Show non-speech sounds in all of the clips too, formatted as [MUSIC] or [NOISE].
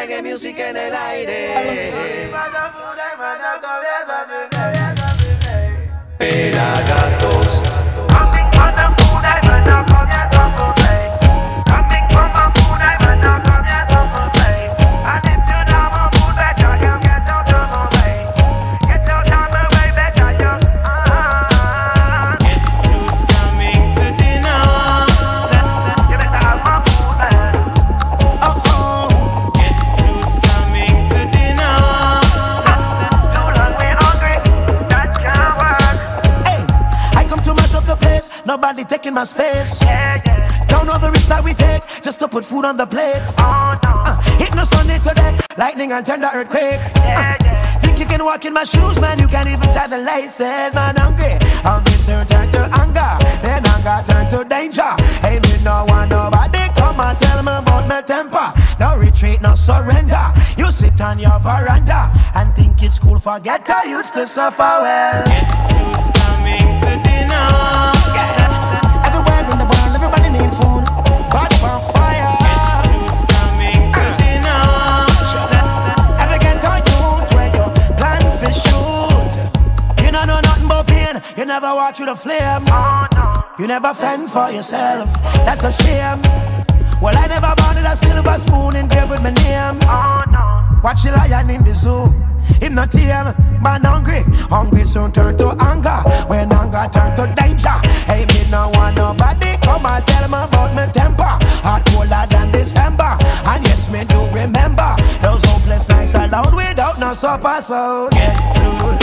reggae music en el aire. Pelagatos. Taking my space. Yeah, yeah. Don't know the risk that we take just to put food on the plate. Oh, no. uh, hit no Sunday today, lightning and tender earthquake. Yeah, uh, think you can walk in my shoes, man? You can't even tie the laces, man. Hungry, hungry soon turn to anger, then anger turn to danger. Hey, me no want nobody come and tell me about my temper. No retreat, no surrender. You sit on your veranda and think it's cool. Forget I used to suffer well. Guess coming to dinner? You never walk through the flame. You never fend for yourself. That's a shame. Well, I never wanted a silver spoon engraved with my name. Watch the lion in the zoo. Him not tame, man hungry. Hungry soon turn to anger. When anger turn to danger. Hey, me no want nobody come and tell me about my temper. Hot colder than December. And yes, me do remember those hopeless nights alone without no supper. So guess who's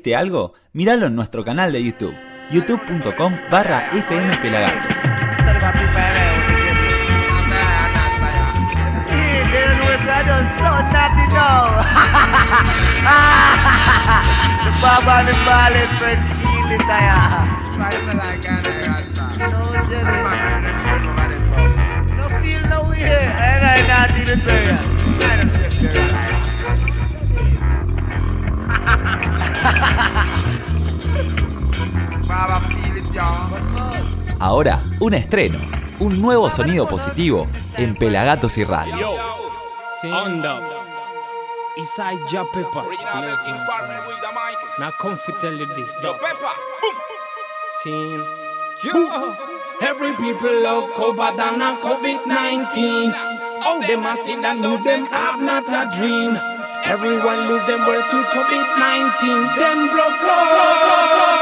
perdiste algo? Míralo en nuestro canal de YouTube, youtube.com barra FM Pelagatos. [LAUGHS] Bob and the ballad friend feel it I No feel no way And I not do the Ahora, un estreno, un nuevo sonido positivo en Pelagatos y Radio. Inside your. Now come tell you this. Every people love cover than a COVID-19. All them a see that know them have not a dream. Everyone lose them world to COVID-19. Them broke up.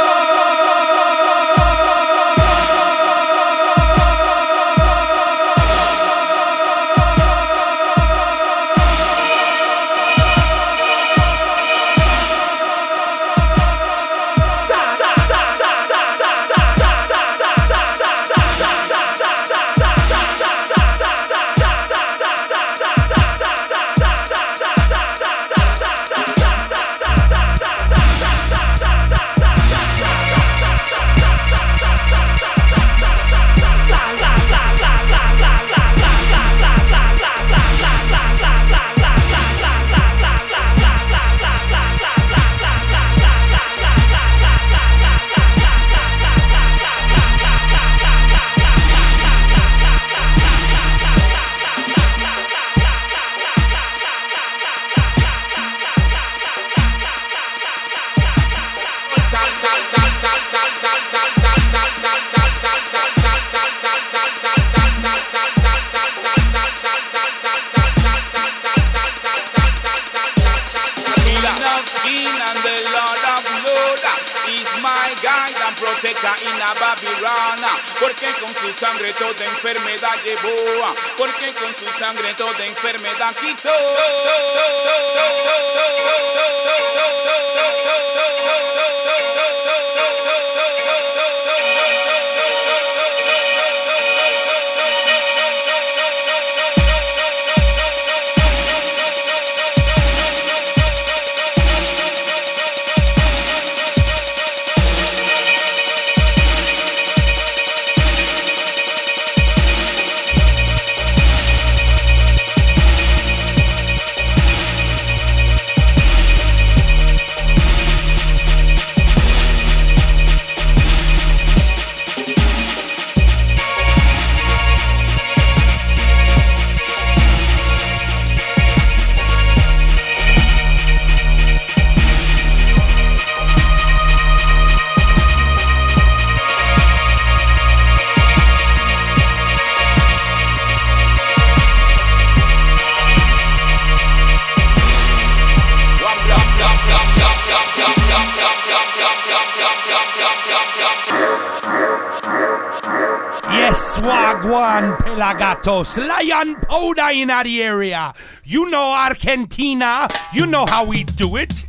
Pelagatos, lion powder in the area. You know Argentina, you know how we do it.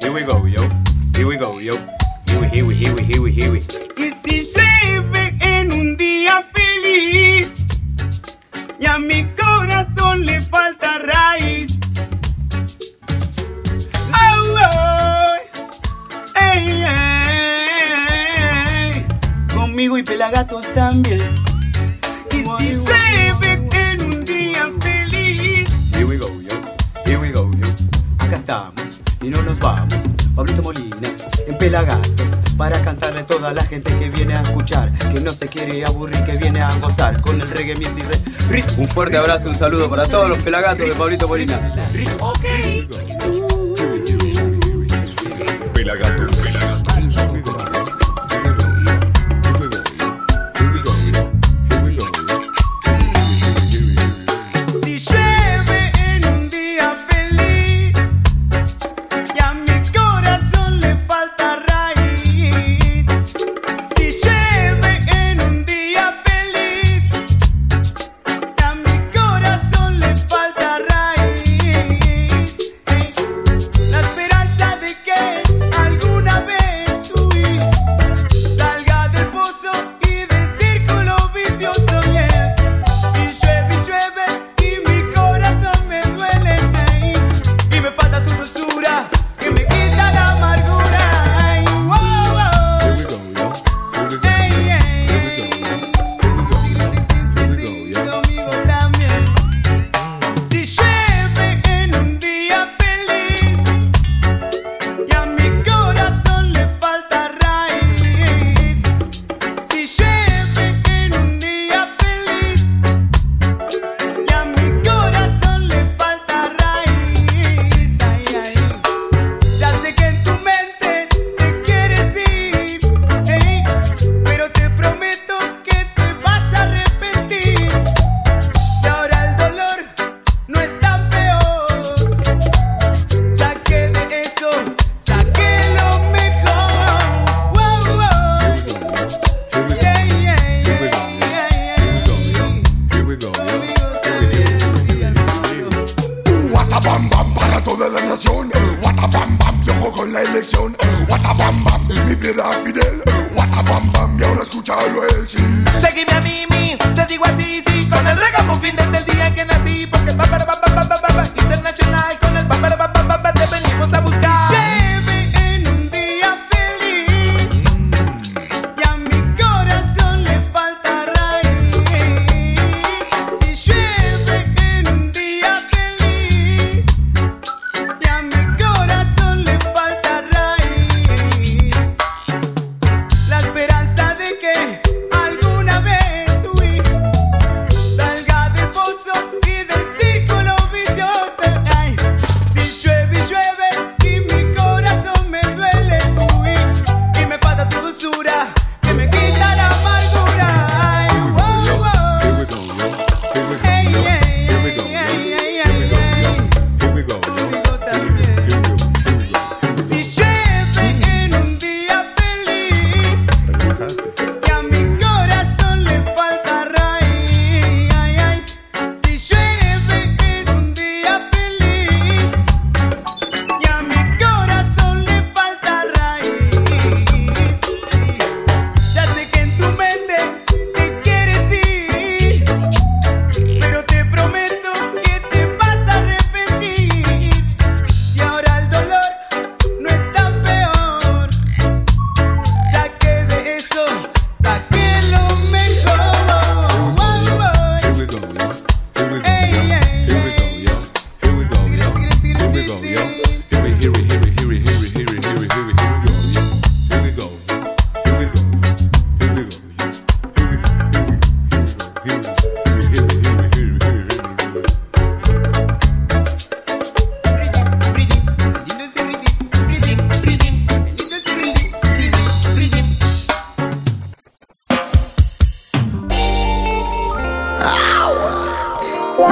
Here we go, yo. Here we go, yo. Here we, here we, here we, here we, here we. Y si llueve en un día feliz y a mi corazón le falta raíz. Conmigo y pelagatos también. Y si llueve en un día feliz. Here we go, yo. Here we go, yo. Acá estamos y no nos vamos. Pablito Molina, en Pelagatos, para cantarle a toda la gente que viene a escuchar, que no se quiere aburrir, que viene a gozar con el reggae music. re-. Un fuerte abrazo, un saludo para todos los pelagatos de Pablito Molina. Pelagatos,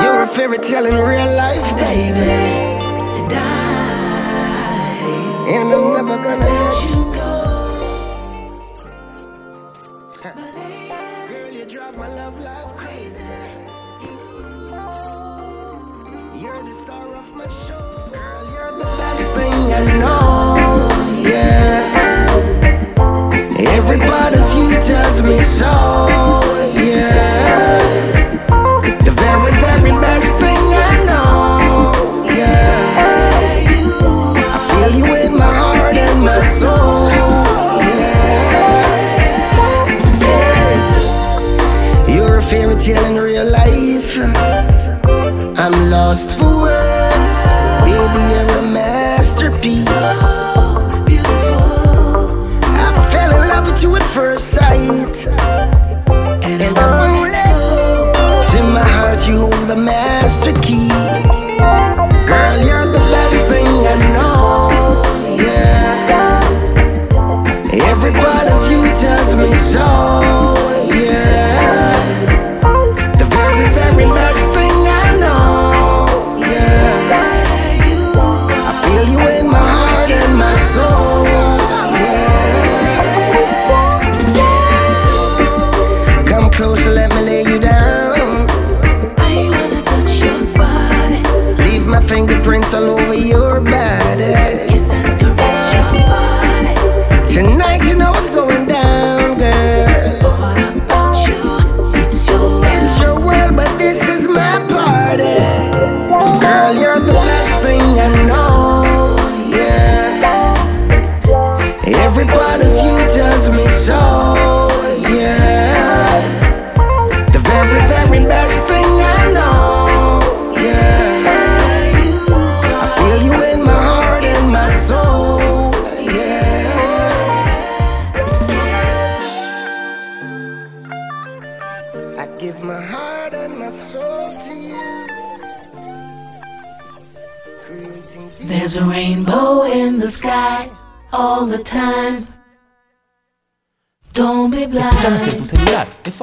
You're a fairy tale in real life, baby. And I. And I'm never gonna let you go. Girl, you drive my love life crazy. You're the star of my show. Girl, you're the best thing I know. Girl, you're the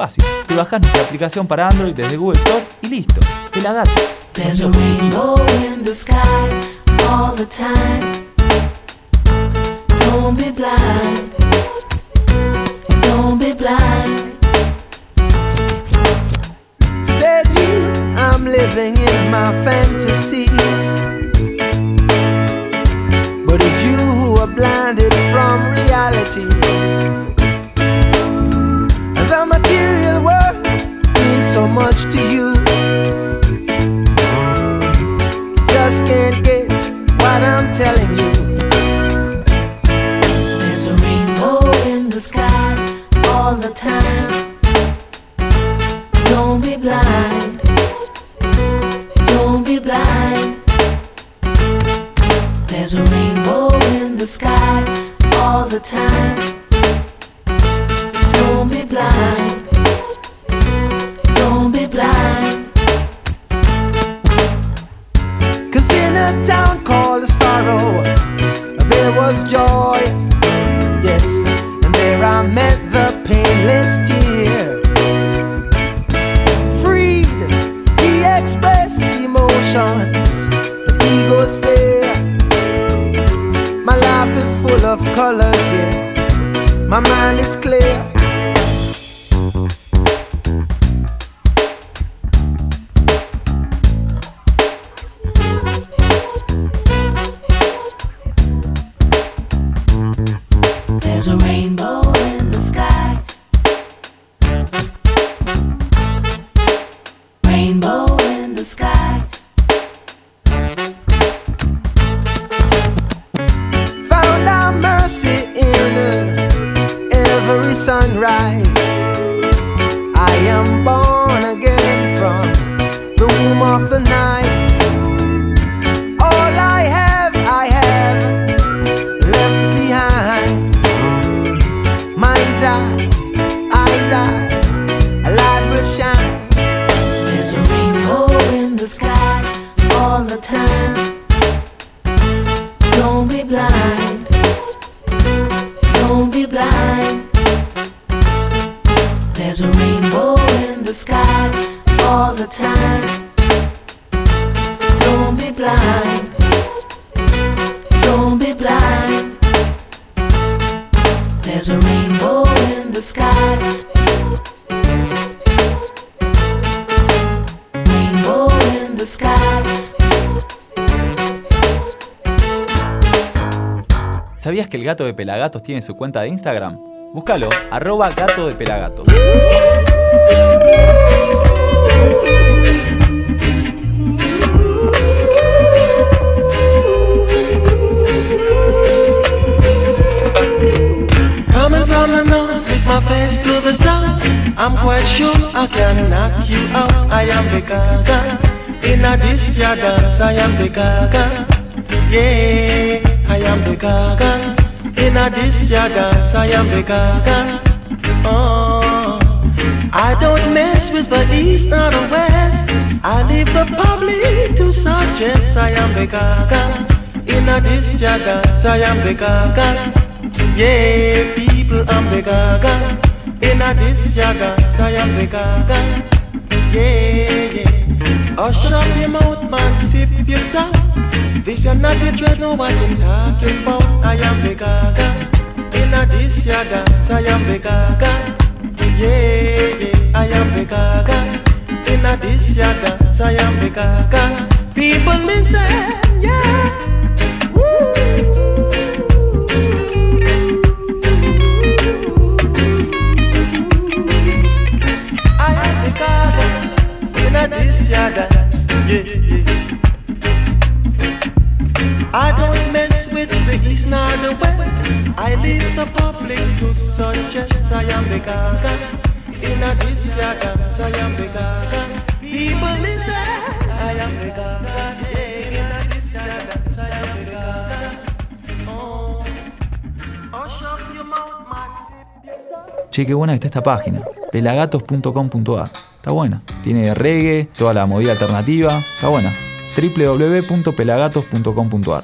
fácil. Te bajas nuestra aplicación para Android desde Google Store y listo. Te la gato. Don't be blind. Don't be blind. Said you, I'm living in my fantasy. But it's you who are blinded from reality. The material. much to you. you just can't get what I'm telling you. There's a rainbow in the sky all the time. Don't be blind. Don't be blind. There's a rainbow in the sky all the time. Don't be blind. Blind. Cause in a town called Sorrow, there was joy. Yes, and there I met the painless tear. Freed, he expressed emotions that egos fear. My life is full of colors, yeah. My mind is ¿Sabías que el gato de Pelagatos tiene su cuenta de Instagram? Búscalo, arroba gato de Pelagatos. I'm quite sure I can knock you out. I am the gaga. In a this dance, I am the gaga. Yeah, am the gaga. In a this ya dance, I am the gaga. Oh, I don't mess with the east nor the west. I leave the public to suggest I am the gaga. In a this ya dance, I am the gaga. Yeah, people, I'm the gaga. In a this ya dance, I am the gaga. Yeah, yeah. Oh, Hush up your mouth, man, sip your stout. This is not the dread, know what I'm talking about. I am the gaga. In a this ya dance, I am the gaga. Yeah, yeah, I am the gaga. In a this ya dance, I am the gaga. People listen, yeah. I am the gaga. In a this yeah, yeah. I don't mess with the east nor the west. I leave the public to suggest I am the. In a I am the the the. Oh, mouth, man. Che, qué buena que está esta página. pelagatos.com.ar. Está buena. Tiene reggae, toda la movida alternativa. Está buena. www.pelagatos.com.ar.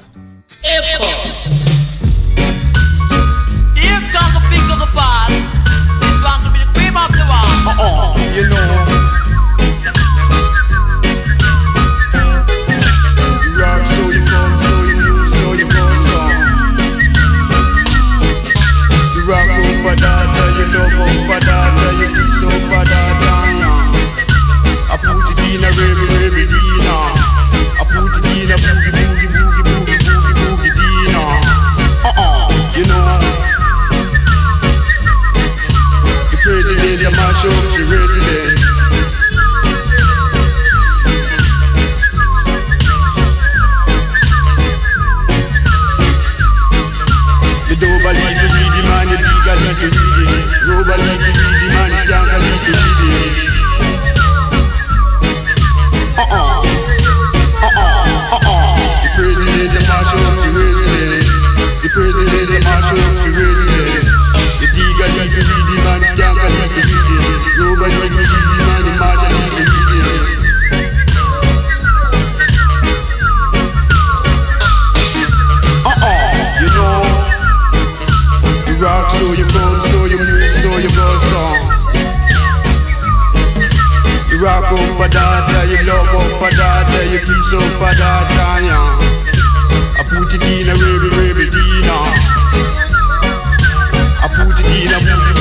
I put it in a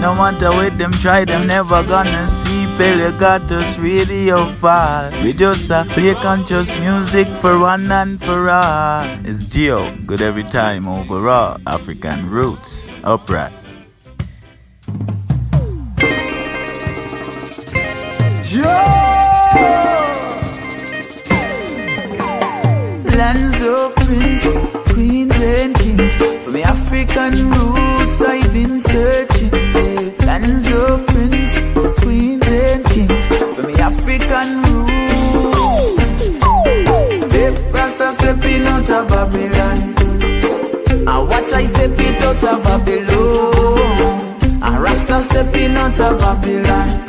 No matter what them try, them never gonna see Pelagatos radio fall. We just uh, play conscious music for one and for all. It's Geo, good every time overall. African roots, upright. Out of Babylon. I Rasta stepping out of Babylon.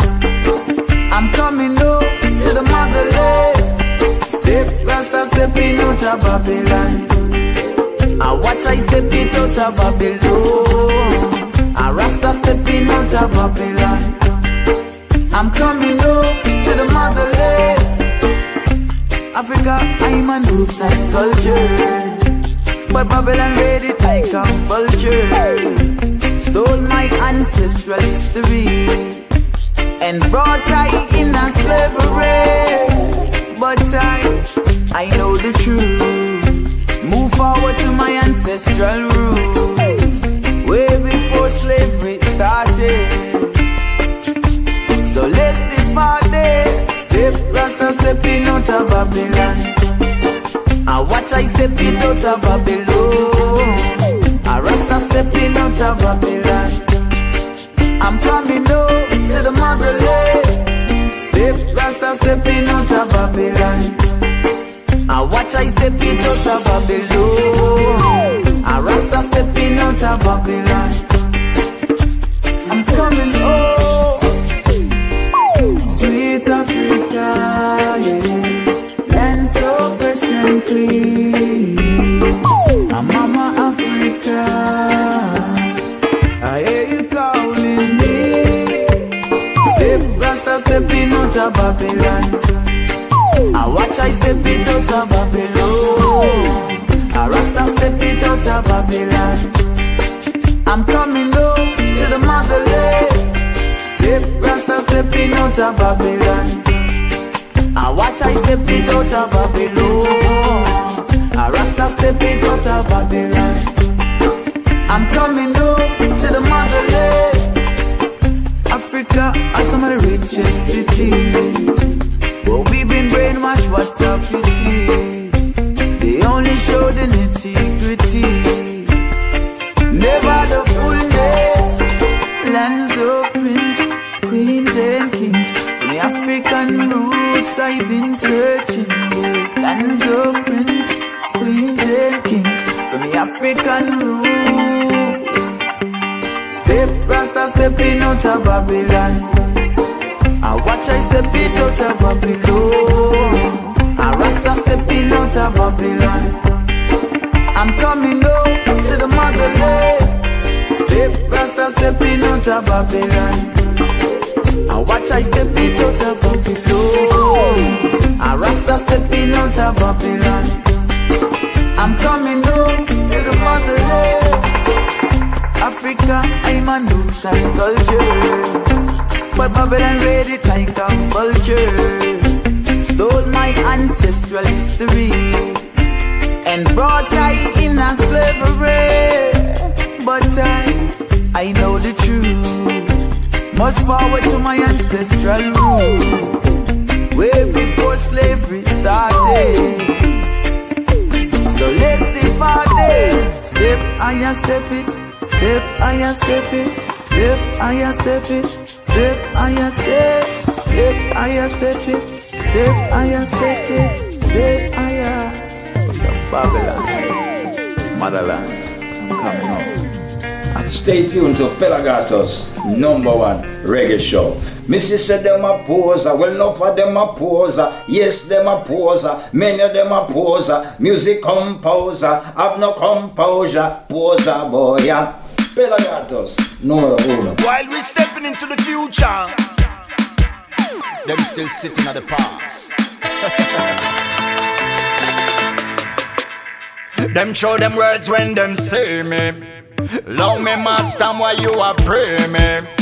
I'm coming home to the motherland. Step, Rasta stepping out of Babylon. I watch I step it out of Babylon. I Rasta stepping out of Babylon. I'm coming home to the motherland. Africa, I'm a and culture. But Babylon made it like a vulture. Stole my ancestral history and brought I in a slavery. But I, I know the truth. Move forward to my ancestral roots, way before slavery started. So let's depart there. Step, Rasta stepping out of Babylon. I watch I step it out of Babylon. I Rasta stepping out of Babylon. I'm coming home to the motherland. Step, Rasta stepping out of Babylon. I watch I step it out of Babylon. I Rasta stepping out of Babylon. I'm coming home. Sweet Africa, yeah. Mama Africa. I hear you calling me. Step, Rasta stepping out of Babylon. I watch I step it out of Babylon. I Rasta step it out of Babylon. I'm coming home to the motherland. Step, Rasta stepping out of Babylon. I watch I step it out of Babylon. I Rasta step it out of Babylon. I'm coming home to the motherland. Africa are some of the richest cities. But we've been brainwashed, what a pity. They only show the nitty gritty. Never the fullness. Lands of prince, queens and kings. For the African roots I've been searching. Lands of African roots. Step, Rasta stepping out of Babylon. I watch I step it out of Babylon. I Rasta stepping out of Babylon. I'm coming home to the motherland. Step, Rasta stepping out of Babylon. I watch I step it out of Babylon. I Rasta stepping out of Babylon. I'm coming to the motherland. Africa, I'm a roots and culture. But Babylon read it like a vulture. Stole my ancestral history and brought I in a slavery. But I, I know the truth. Must forward to my ancestral roots, way before slavery started. I step it. Step, I step it. Step, I step it. Step, I step. Step, I step it. Step, I step it. Step, I Babylon, motherland, I'm coming home. Stay tuned to Pelagatos number one reggae show. Missy said them a poser, well enough of them a poser. Yes, them a poser, many of them a poser. Music composer, have no composure. Poser boy, yeah. Pelagatos, no uno. While we stepping into the future, them still sitting at the past. [LAUGHS] them show them words when them see me. Love me, master, why you are pray me.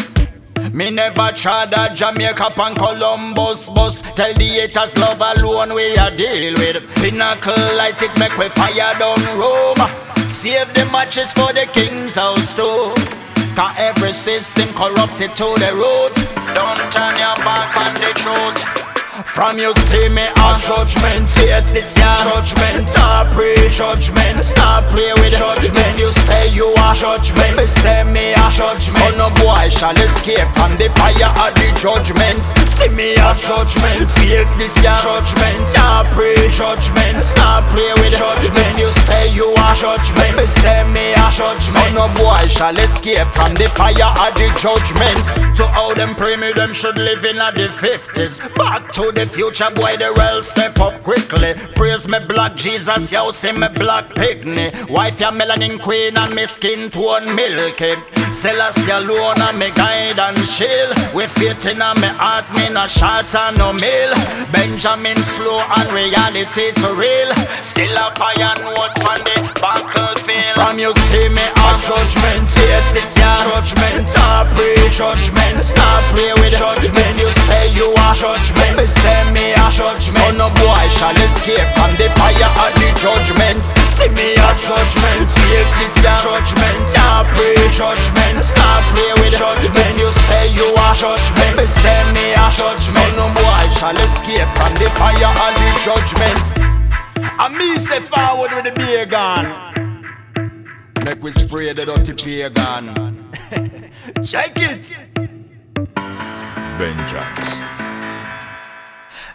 Me never tried a Jamaica and Columbus bus. Tell the haters love alone we a deal with. Pinnacle light it make we fire down Rome. Save the matches for the king's house too. Cause every system corrupted to the root. Don't turn your back on the truth. From you see me a judgment, yes this ya judgment. Not pre judgment, not play with judgment. If you say you are judgment, me say me a judgment. So no boy shall escape from the fire of the judgment. See me a judgment, yes this ya judgment. Not pre judgment, not play with judgment. If you say you are judgment, me say me a judgment. So no boy shall escape from the fire of the judgment. To all them pray me, them should live in a the fifties. Back to the future, boy, the real step up quickly. Praise me, black Jesus, yo, see me, black pygmy. Wife, ya melanin queen, and me skin tone milky. Celestia alone, and me guide and shield. With faith in a me heart, me no shot and no mill. Benjamin slow and reality to real. Still a fire notes from the battlefield. From you see me a judgment, yes, this ya judgment. Not pre-judgment, not play with judgment. If you say you are judgment, me say me a judgment. So no boy shall escape from the fire of the judgment. See me a judgment, yes, this ya judgment. Not pre-judgment, not play with judgment. If you say you are judgment, me say me a judgment. So no boy shall escape from the fire of the judgment. And me say forward with the beer gun. Make we spray the dirty pagan. [LAUGHS] Check it. Vengeance.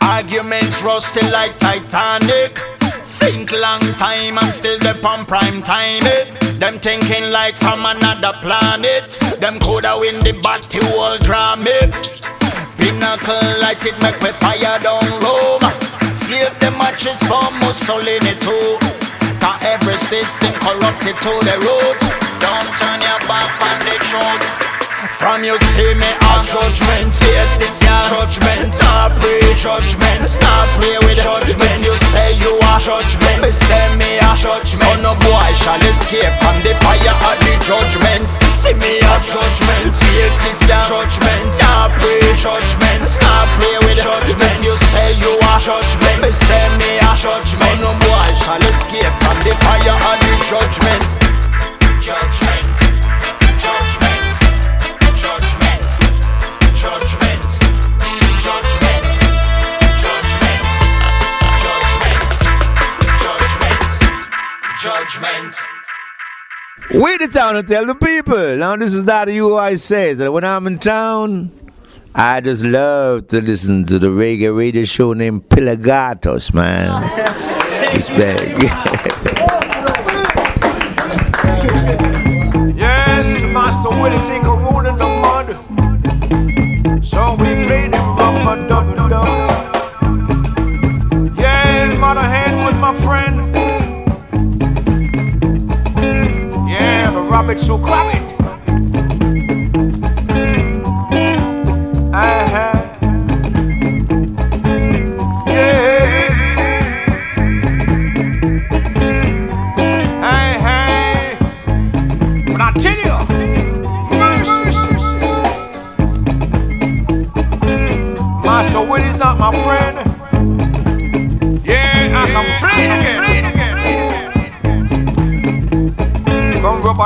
Arguments rusty like Titanic. Sink long time and still the on prime time it. Them thinking like from another planet. Them coulda win the battle world Grammy. Pinnacle light it make me fire down Rome. Save the matches for Mussolini too. Cause every system corrupted to the root. Don't turn your back on the truth. From you see me a judgment, yes this ya judgment, not pre-judgment, not play with judgment. If you say you are judgment, me say me a judgment. So no boy shall escape from the fire of the judgment. See me a judgment, yes this ya judgment, not pre-judgment, not play with judgment. If you say you are judgment, me say me a judgment. So no boy shall escape from the fire of the. Judgment. Judgment. Judgment, judgment, judgment. We the town to tell the people. Now this is that you I says that when I'm in town, I just love to listen to the reggae radio show named Pelagatos, man. [LAUGHS] Respect. [LAUGHS] Yes, Master Willie take a roll in the mud. So we played him bumper double double. Yeah, Mother Hen was my friend. Uh-huh. Hey. But I tell you, Master Willie's not my friend.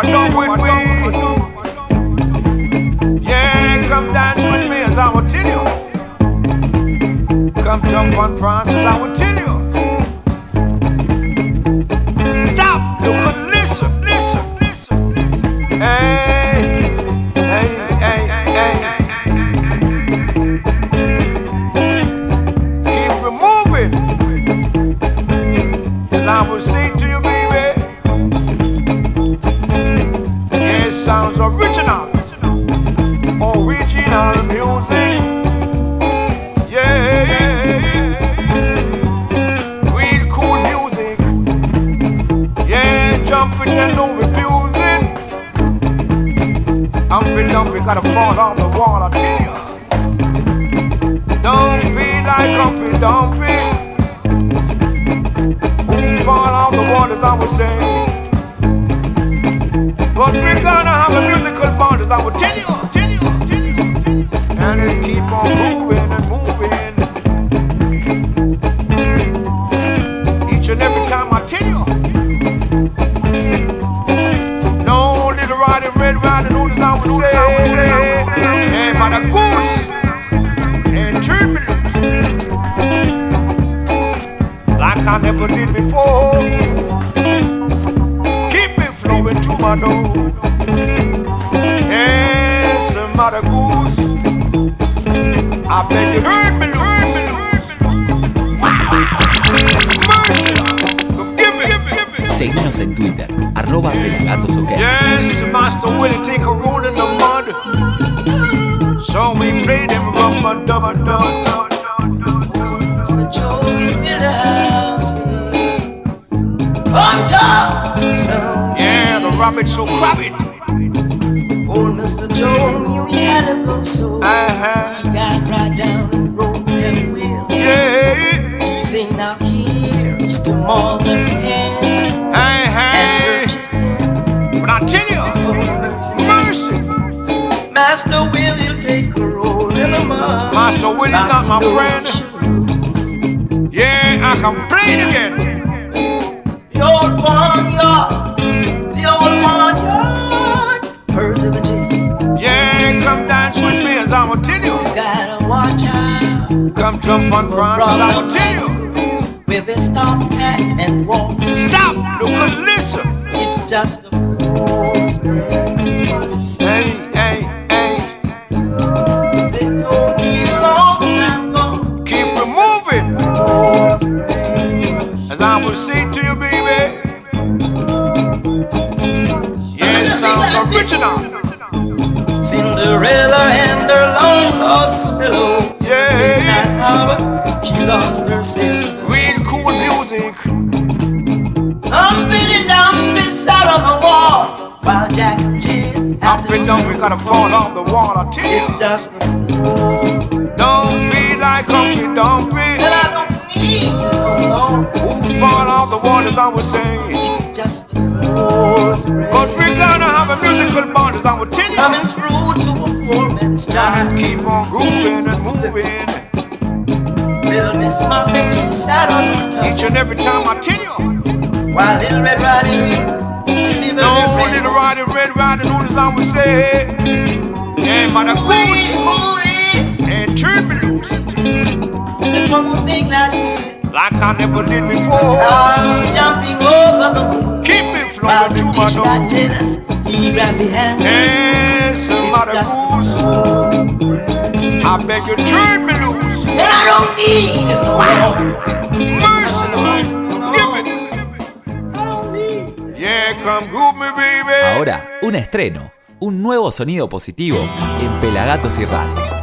Rub a with me. Yeah, come dance with me as I will tell you. Come jump on France as I will tell you. sounds original. Original music. Yeah. Real cool music. Yeah, jump and no refusing. I'm feeling up, you gotta fall off the wall, I tell ya. Don't be like Humpty Dumpty. Who fall off the wall, as I was saying. But we're gonna have a musical bond, as I will tell you, tell you, tell you, tell you. And it keep on moving and moving. Each and every time I tell you. No little riding, red riding hood, as I would say. And by the goose and terminals. Like I never did before. Keep it flowing to my door. Yes, mother goose. I beg you, turn me loose. Mercy, come give me, give me, give me. Seguinos en Twitter, arroba pelagatosok. Yes, Master Willie take a roll in the mud. So we play them rubber dubber dub. Mr. Joe, give me the house. On top. Yeah, the rabbit so crabby. Old Mr. Joe knew he had to go, so uh-huh. he got right down and that wheel. Yeah. He sing now here's to mother hen. Hey, hey. But I tell you, mercy. Master Willie'll take a roll in the mud. Master Willie's not my friend. Yeah, I complain again. I will tell you. He's gotta watch out. Come jump on bronze as I tell you. Will they stop, act, and walk? Stop, look and listen. It's just a fool's Hey, hey, hey. They told me long time ago. Keep it moving. As I will say to you, baby. Yes, sounds original. Cinderella and her long lost pillow. Yeah. That harbor, she lost her silver. Real cool music. Humping it down beside on the wall. While Jack and Jill and down, we gotta fall off the wall, I tell you. It's just Don't be like Humpty Dumpty. And I don't mean no, Who fall off the wall, as I was saying. It's just But we're gonna have a musical bond, as I will tell you. Coming through to a town. And keep on grooving and moving. Little Miss Muffet, she sat on her tongue. Each and every time I tell you. While Little Red Riding Hood, No little riding, red riding hood, as I would say. Yeah, but a goose. And turn me loose. And one thing like this. Like I never did before. I'm jumping over the. Keep it flowing the to my teacher got door. jealous, he grabbed me hand. Yes, mother goose. I beg you, turn me loose. And I don't need it. Wow. Mercy, give it. Yeah, come groove me, baby. Ahora, un estreno, un nuevo sonido positivo en Pelagatos y Radio.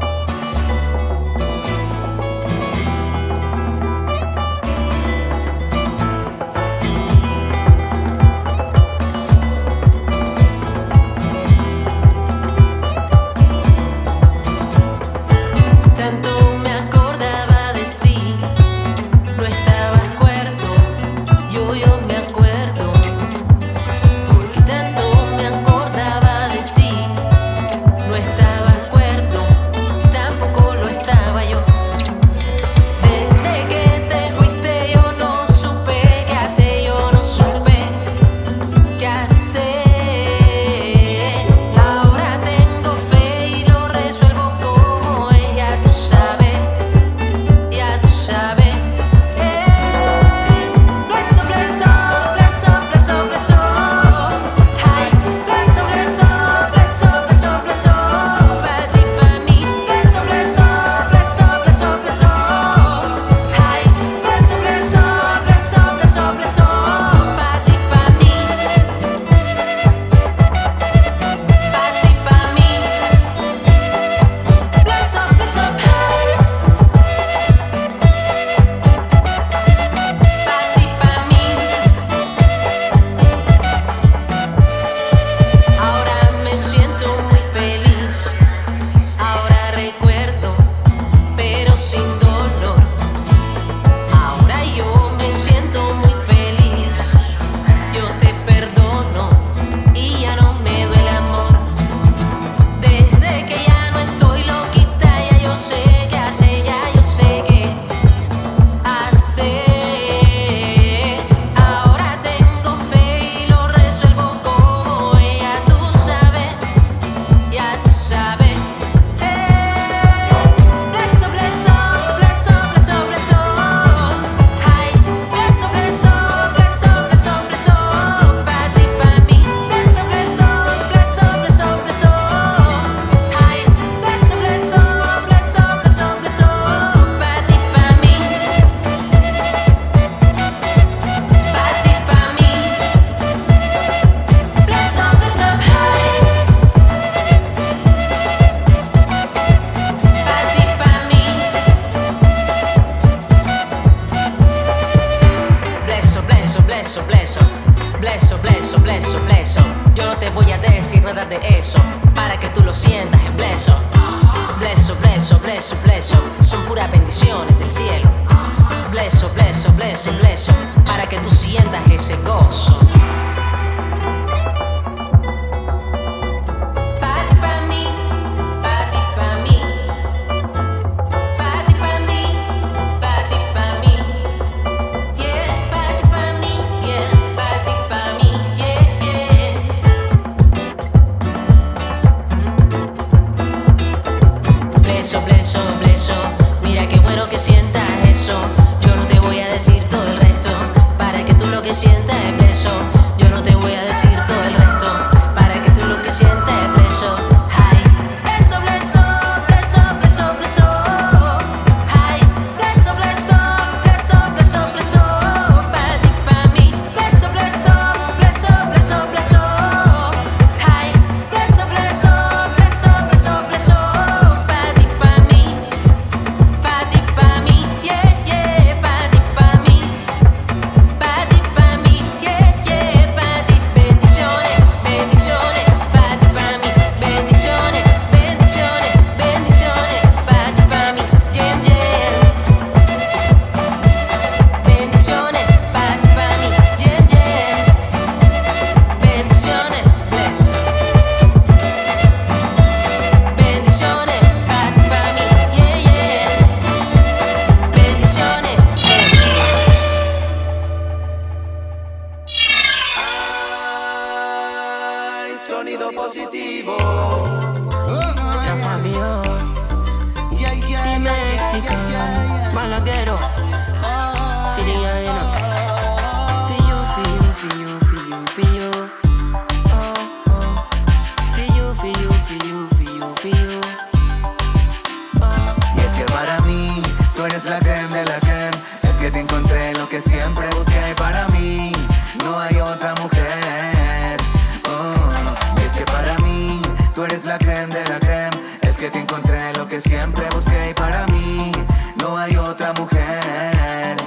Bleso, bleso, bleso. Mira qué bueno que sientas eso. Yo no te voy a decir todo el resto. Para que tú lo que sientas es bleso. Yo no te voy a decir lo que siempre busqué para mí. No hay otra mujer.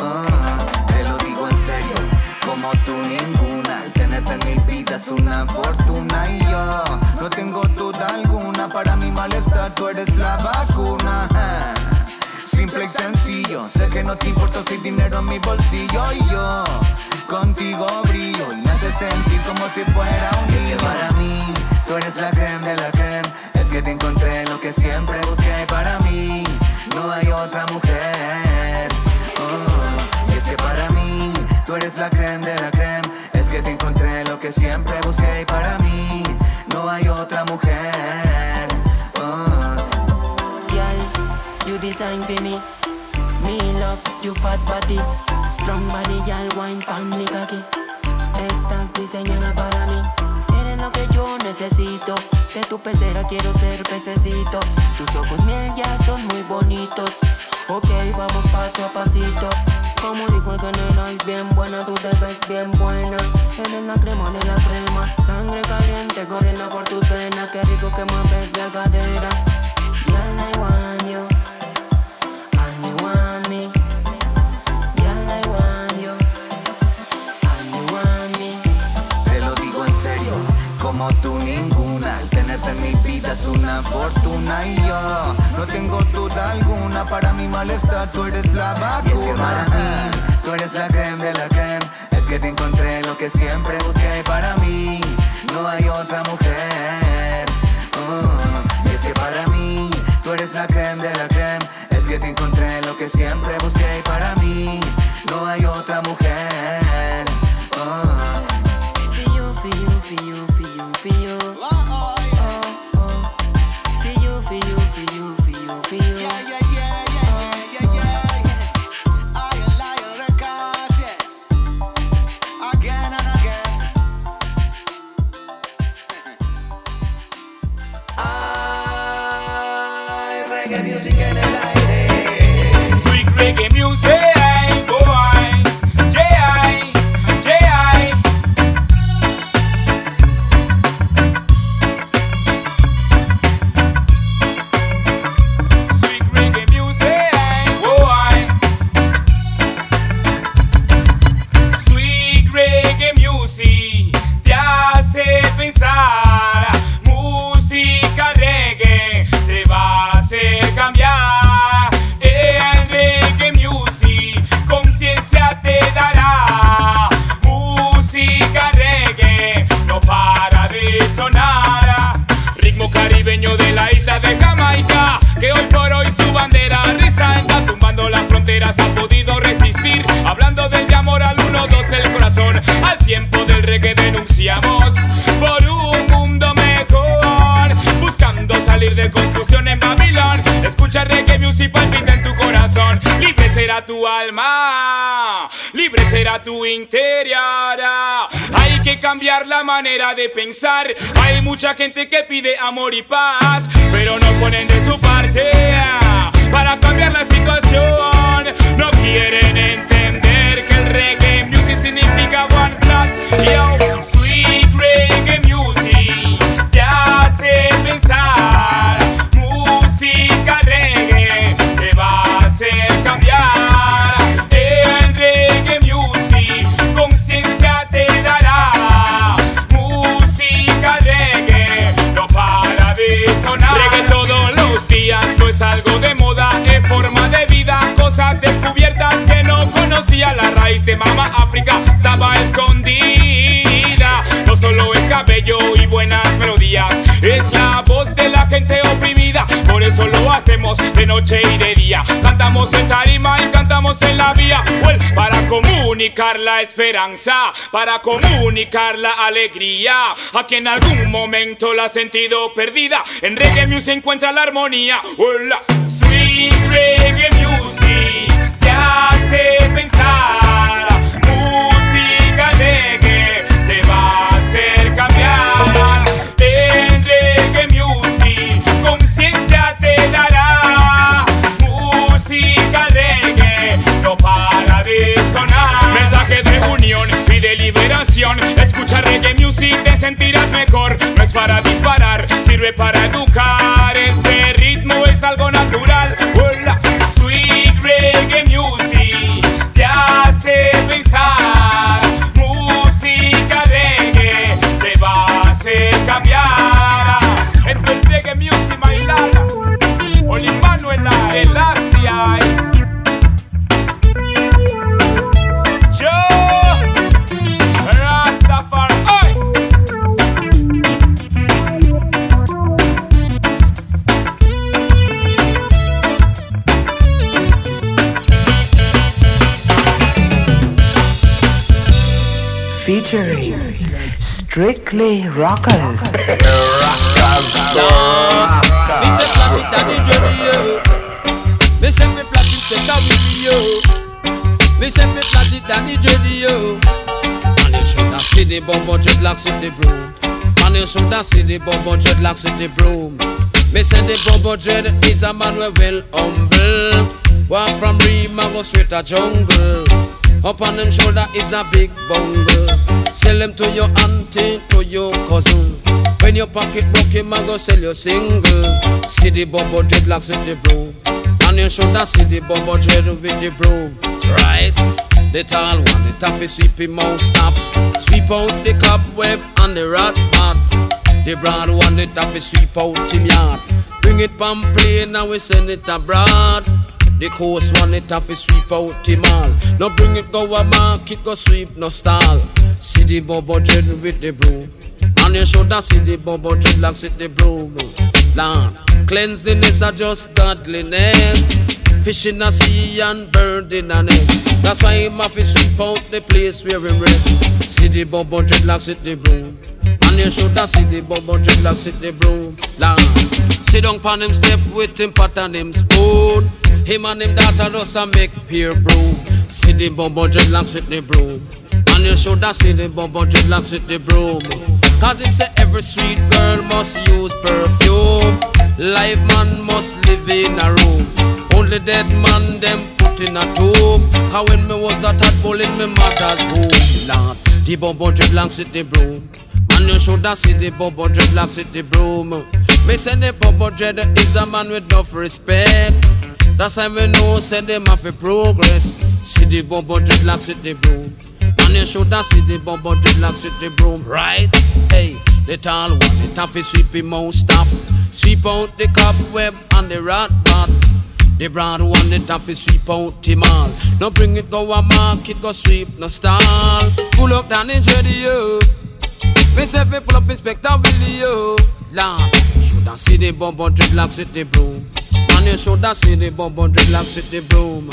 Oh, te lo digo en serio, como tú ninguna. El tenerte en mi vida es una fortuna y yo no tengo duda alguna. Para mi malestar, tú eres la vacuna. Simple y sencillo, sé que no te importa si hay dinero en mi bolsillo y yo contigo brillo y me hace sentir como si fuera un niño. Es que para mí, tú eres la creme de la creme. Que te encontré lo que siempre busqué para mí. No hay otra mujer. Oh, y es que para mí, tú eres la creme de la creme. Es que te encontré lo que siempre busqué para mí. No hay otra mujer. Oh. Girl, you design for me Me love you fat body Strong body, girl, wine pan cocky Estás diseñada para mí que yo necesito. De tu pecera quiero ser pececito. Tus ojos miel ya son muy bonitos. Ok, vamos paso a pasito. Como dijo el general, bien buena, tú te ves bien buena. Eres la crema de la crema Sangre caliente corriendo por tus venas. Qué rico que mueves la cadera como tú ninguna. El tenerte en mi vida es una fortuna y yo no tengo duda alguna. Para mi malestar tú eres la vacuna. Y es que para mí, tú eres la creme de la creme. Es que te encontré lo que siempre busqué para mí. No hay otra mujer. Oh, y es que para mí, tú eres la creme de la creme. Es que te encontré lo que siempre busqué para mí. No hay otra mujer. Manera de pensar, hay mucha gente que pide amor y paz, pero no ponen de su parte comunicar la esperanza, para comunicar la alegría. A quien en algún momento la ha sentido perdida. En reggae music encuentra la armonía. Hola, sweet Escucha reggae music, te sentirás mejor. No es para disparar, sirve para educar. Este ritmo es algo natural. Hola, sweet reggae music te hace pensar. Música reggae te va a hacer cambiar. Esto es reggae music bailada. Oli Manuela, Elasia. Strictly Rockers. Me say flash it the radio. Me say me flash it take a. Me say me flash it down the radio. And you should have seen the bumbo dreadlocks with the broom. And you should have seen the dreadlocks with the broom. Me say the dread is a man humble. Walk from Rima go straight to jungle. Up on them shoulder is a big bungle. Sell them to your auntie, to your cousin. When your pocket broke, a go sell your single. See the bubble dreadlocks with the broom. And you shoulda see the bubble dread with the broom. Right? The tall one, the taffy sweep him out stop. Sweep out the cobweb and the rat pot. The broad one, the taffy sweep out him yard. Bring it from plane and we send it abroad. The coast one it have to sweep out him all. No bring it go a market, go sweep no stall. See the bubble dread with the broom. And you shoulda see the bubble dreadlocks with the broom. Lord, cleanliness are just godliness. Fish in a sea and bird in a nest. That's why him have to sweep out the place where him rest. See the bubble dreadlocks with the broom. And you shoulda see the bubble dreadlocks with the broom. Lord, sit down pon him step with him pot and him spoon. Him and him daughter just a make peer broom. See the bubble dreadlocks with the broom. And you shoulda see the bubble dreadlocks with the broom. Cause him say every sweet girl must use perfume. Live man must live in a room. Only dead man them put in a tomb. Cause when me was a tadpole in me mother's womb, Lord, the bubble dreadlocks with the broom. And you shoulda see the bubble dreadlocks with the broom. Me say the bubble dread is a man with enough respect. That's why we know say them have a progress. See the bubble dreadlocks with the broom. And you shoulda see the bubble dreadlocks with the broom, right? Hey, the tall one, the taffy sweep him stop. Sweep out the cobweb and the rat bat. The broad one, the taffy sweep out him all. No bring it go a market, go sweep no stall. Pull up down in radio. Me say fi pull up Inspector Willie yo. Lord, should shoulda see the bumbo dreadlocks with the broom. And you shoulda see the bumbo dreadlocks with the broom.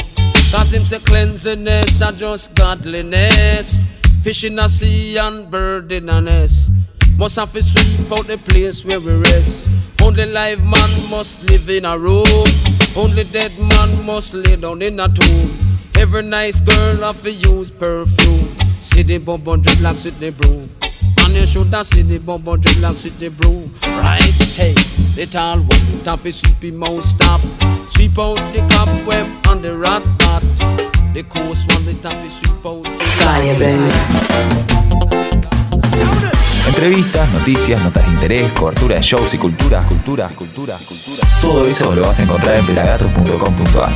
Cause him say cleanliness are just godliness. Fish in a sea and bird in a nest. Must have to sweep out the place where we rest. Only live man must live in a room. Only dead man must lay down in a tomb. Every nice girl have to use perfume. See the bumbo dreadlocks with the broom. And you shoulda see the bumbo dreadlocks with the broom. Right? Hey, the tall one have to sweep him out stop. Sweep out the cobweb and the rat bat. The coast one the have to sweep out the Fire, baby. Entrevistas, noticias, notas de interés, cobertura de shows y cultura, cultura, cultura, cultura. Todo eso lo vas a encontrar en pelagatos.com.ar.